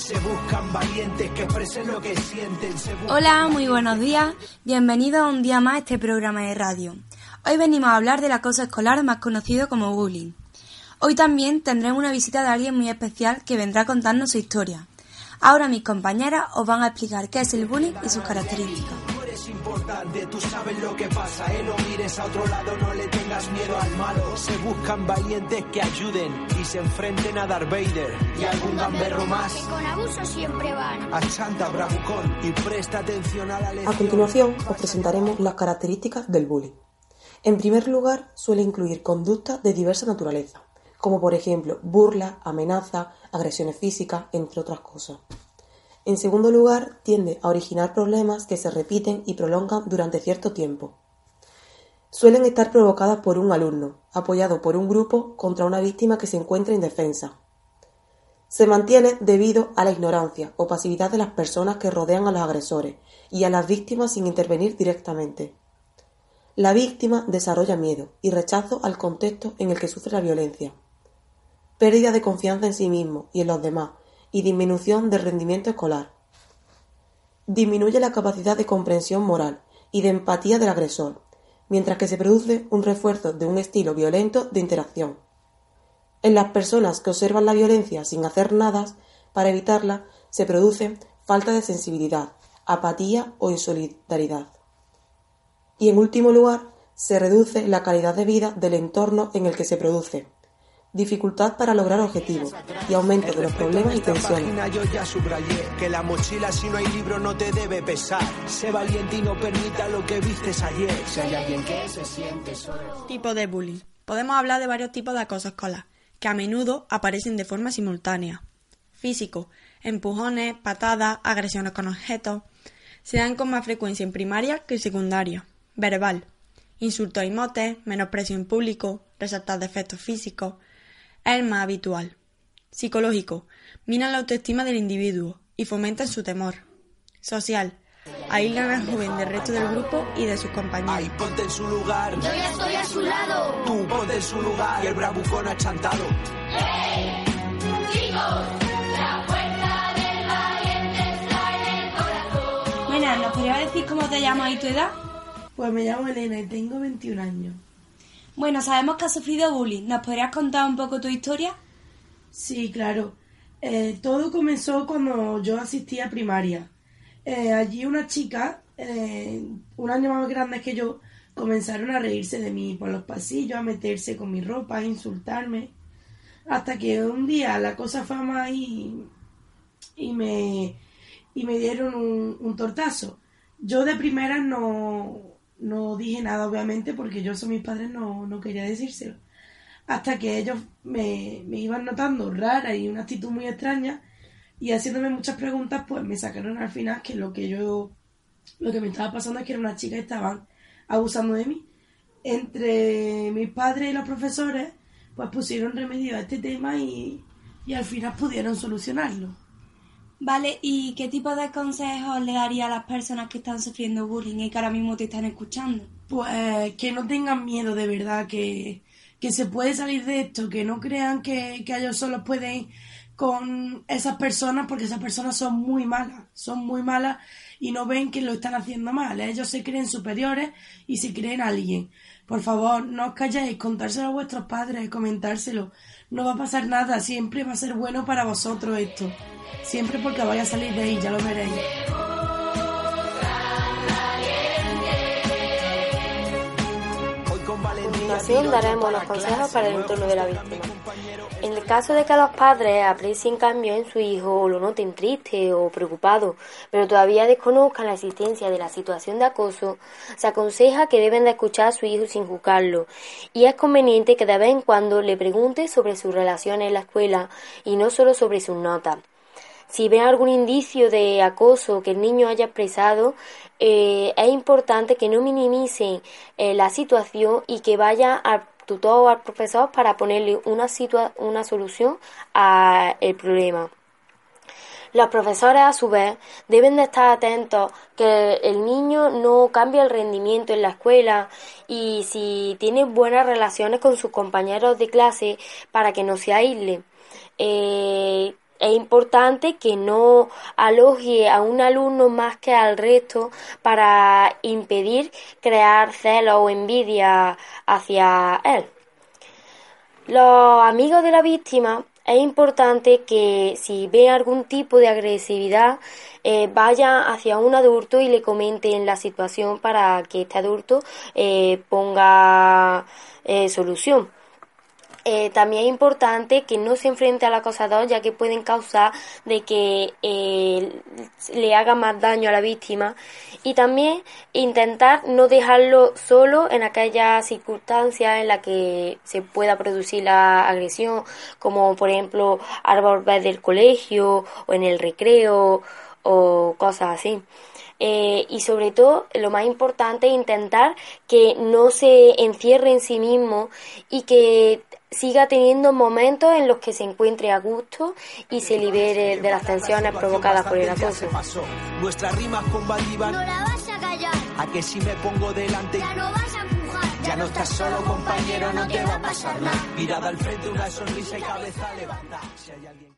Se buscan valientes que expresen lo que sienten. Hola, muy buenos días. Bienvenidos un día más a este programa de radio. Hoy venimos a hablar del acoso escolar más conocido como bullying. Hoy también tendremos una visita de alguien muy especial que vendrá a contarnos su historia. Ahora mis compañeras os van a explicar qué es el bullying y sus características. Importante, tú sabes lo que pasa, ¿eh? No mires a otro lado, no le tengas miedo al malo. Se buscan valientes que ayuden y se enfrenten a Darth Vader y algún gamberro más. Que con abuso siempre van. A Santa Bravucón y presta atención a la lección. A continuación os presentaremos las características del bullying. En primer lugar, suele incluir conductas de diversa naturaleza, como por ejemplo burla, amenaza, agresiones físicas, entre otras cosas. En segundo lugar, tiende a originar problemas que se repiten y prolongan durante cierto tiempo. Suelen estar provocadas por un alumno, apoyado por un grupo contra una víctima que se encuentra indefensa. Se mantiene debido a la ignorancia o pasividad de las personas que rodean a los agresores y a las víctimas sin intervenir directamente. La víctima desarrolla miedo y rechazo al contexto en el que sufre la violencia. Pérdida de confianza en sí mismo y en los demás y disminución del rendimiento escolar. Disminuye la capacidad de comprensión moral y de empatía del agresor, mientras que se produce un refuerzo de un estilo violento de interacción. En las personas que observan la violencia sin hacer nada para evitarla, se produce falta de sensibilidad, apatía o insolidaridad. Y en último lugar, se reduce la calidad de vida del entorno en el que se produce, dificultad para lograr objetivos y aumento de los problemas y tensiones. Yo ya subrayé que la mochila si no hay libro no te debe pesar. Sé valiente y no permita lo que vistes ayer. Si hay alguien que se siente solo. Tipo de bullying. Podemos hablar de varios tipos de acoso escolar, que a menudo aparecen de forma simultánea. Físico, empujones, patadas, agresiones con objetos. Se dan con más frecuencia en primaria que en secundaria. Verbal. Insultos y motes, menosprecio en público, resaltar defectos físicos, es el más habitual. Psicológico. Mina la autoestima del individuo y fomenta su temor. Social. Aíslan al joven del resto del grupo y de sus compañeros. Ay, ponte en su lugar. Yo ya estoy a su lado. Tú ponte en su lugar. Y el bravucón achantado. Bueno, ¿nos podrías decir cómo te llamas y tu edad? Pues me llamo Elena y tengo 21 años. Bueno, sabemos que has sufrido bullying. ¿Nos podrías contar un poco tu historia? Sí, claro. Eh, todo comenzó cuando yo asistí a primaria. Eh, allí una chica, eh, un año más grande que yo, comenzaron a reírse de mí por los pasillos, a meterse con mi ropa, a insultarme. Hasta que un día la cosa fue más y, y, me, y me dieron un, un tortazo. Yo de primera no, no dije nada, obviamente, porque yo soy mis padres, no, no quería decírselo. Hasta que ellos me, me iban notando rara y una actitud muy extraña y haciéndome muchas preguntas, pues me sacaron al final que lo que yo, lo que me estaba pasando es que era una chica y estaban abusando de mí. Entre mis padres y los profesores, pues pusieron remedio a este tema y, y al final pudieron solucionarlo. Vale, ¿y qué tipo de consejos le daría a las personas que están sufriendo bullying y que ahora mismo te están escuchando? Pues que no tengan miedo de verdad, que, que se puede salir de esto, que no crean que, que ellos solo pueden con esas personas porque esas personas son muy malas, son muy malas y no ven que lo están haciendo mal. Ellos se creen superiores y se creen alguien. Por favor, no os calléis, contárselo a vuestros padres, comentárselo. No va a pasar nada, siempre va a ser bueno para vosotros esto. Siempre porque vaya a salir de ahí, ya lo veréis. Continuación daremos los consejos para el entorno de la víctima. En el caso de que los padres aprecien cambios en su hijo o lo noten triste o preocupado, pero todavía desconozcan la existencia de la situación de acoso, se aconseja que deben de escuchar a su hijo sin juzgarlo y es conveniente que de vez en cuando le pregunte sobre sus relaciones en la escuela y no solo sobre sus notas. Si ven algún indicio de acoso que el niño haya expresado, eh, es importante que no minimicen eh, la situación y que vaya al tutor o al profesor para ponerle una, situa- una solución al problema. Los profesores, a su vez, deben de estar atentos que el niño no cambie el rendimiento en la escuela y si tiene buenas relaciones con sus compañeros de clase para que no se aísle. Eh, es importante que no aloje a un alumno más que al resto para impedir crear celos o envidia hacia él. Los amigos de la víctima es importante que si ven algún tipo de agresividad eh, vayan hacia un adulto y le comenten la situación para que este adulto eh, ponga eh, solución. Eh, también es importante que no se enfrente al acosador ya que pueden causar de que eh, le haga más daño a la víctima y también intentar no dejarlo solo en aquellas circunstancias en las que se pueda producir la agresión como por ejemplo al volver del colegio o en el recreo o cosas así. Eh, y sobre todo lo más importante intentar que no se encierre en sí mismo y que siga teniendo momentos en los que se encuentre a gusto y se libere de las tensiones provocadas por el acoso. Nuestras rimas con Valdiván. No la vas a callar. A que si me pongo delante. Ya no vas a empujar. Ya no estás solo, compañero, no te va a pasar nada. Mirada al frente, una sonrisa y cabeza levanta. Si hay alguien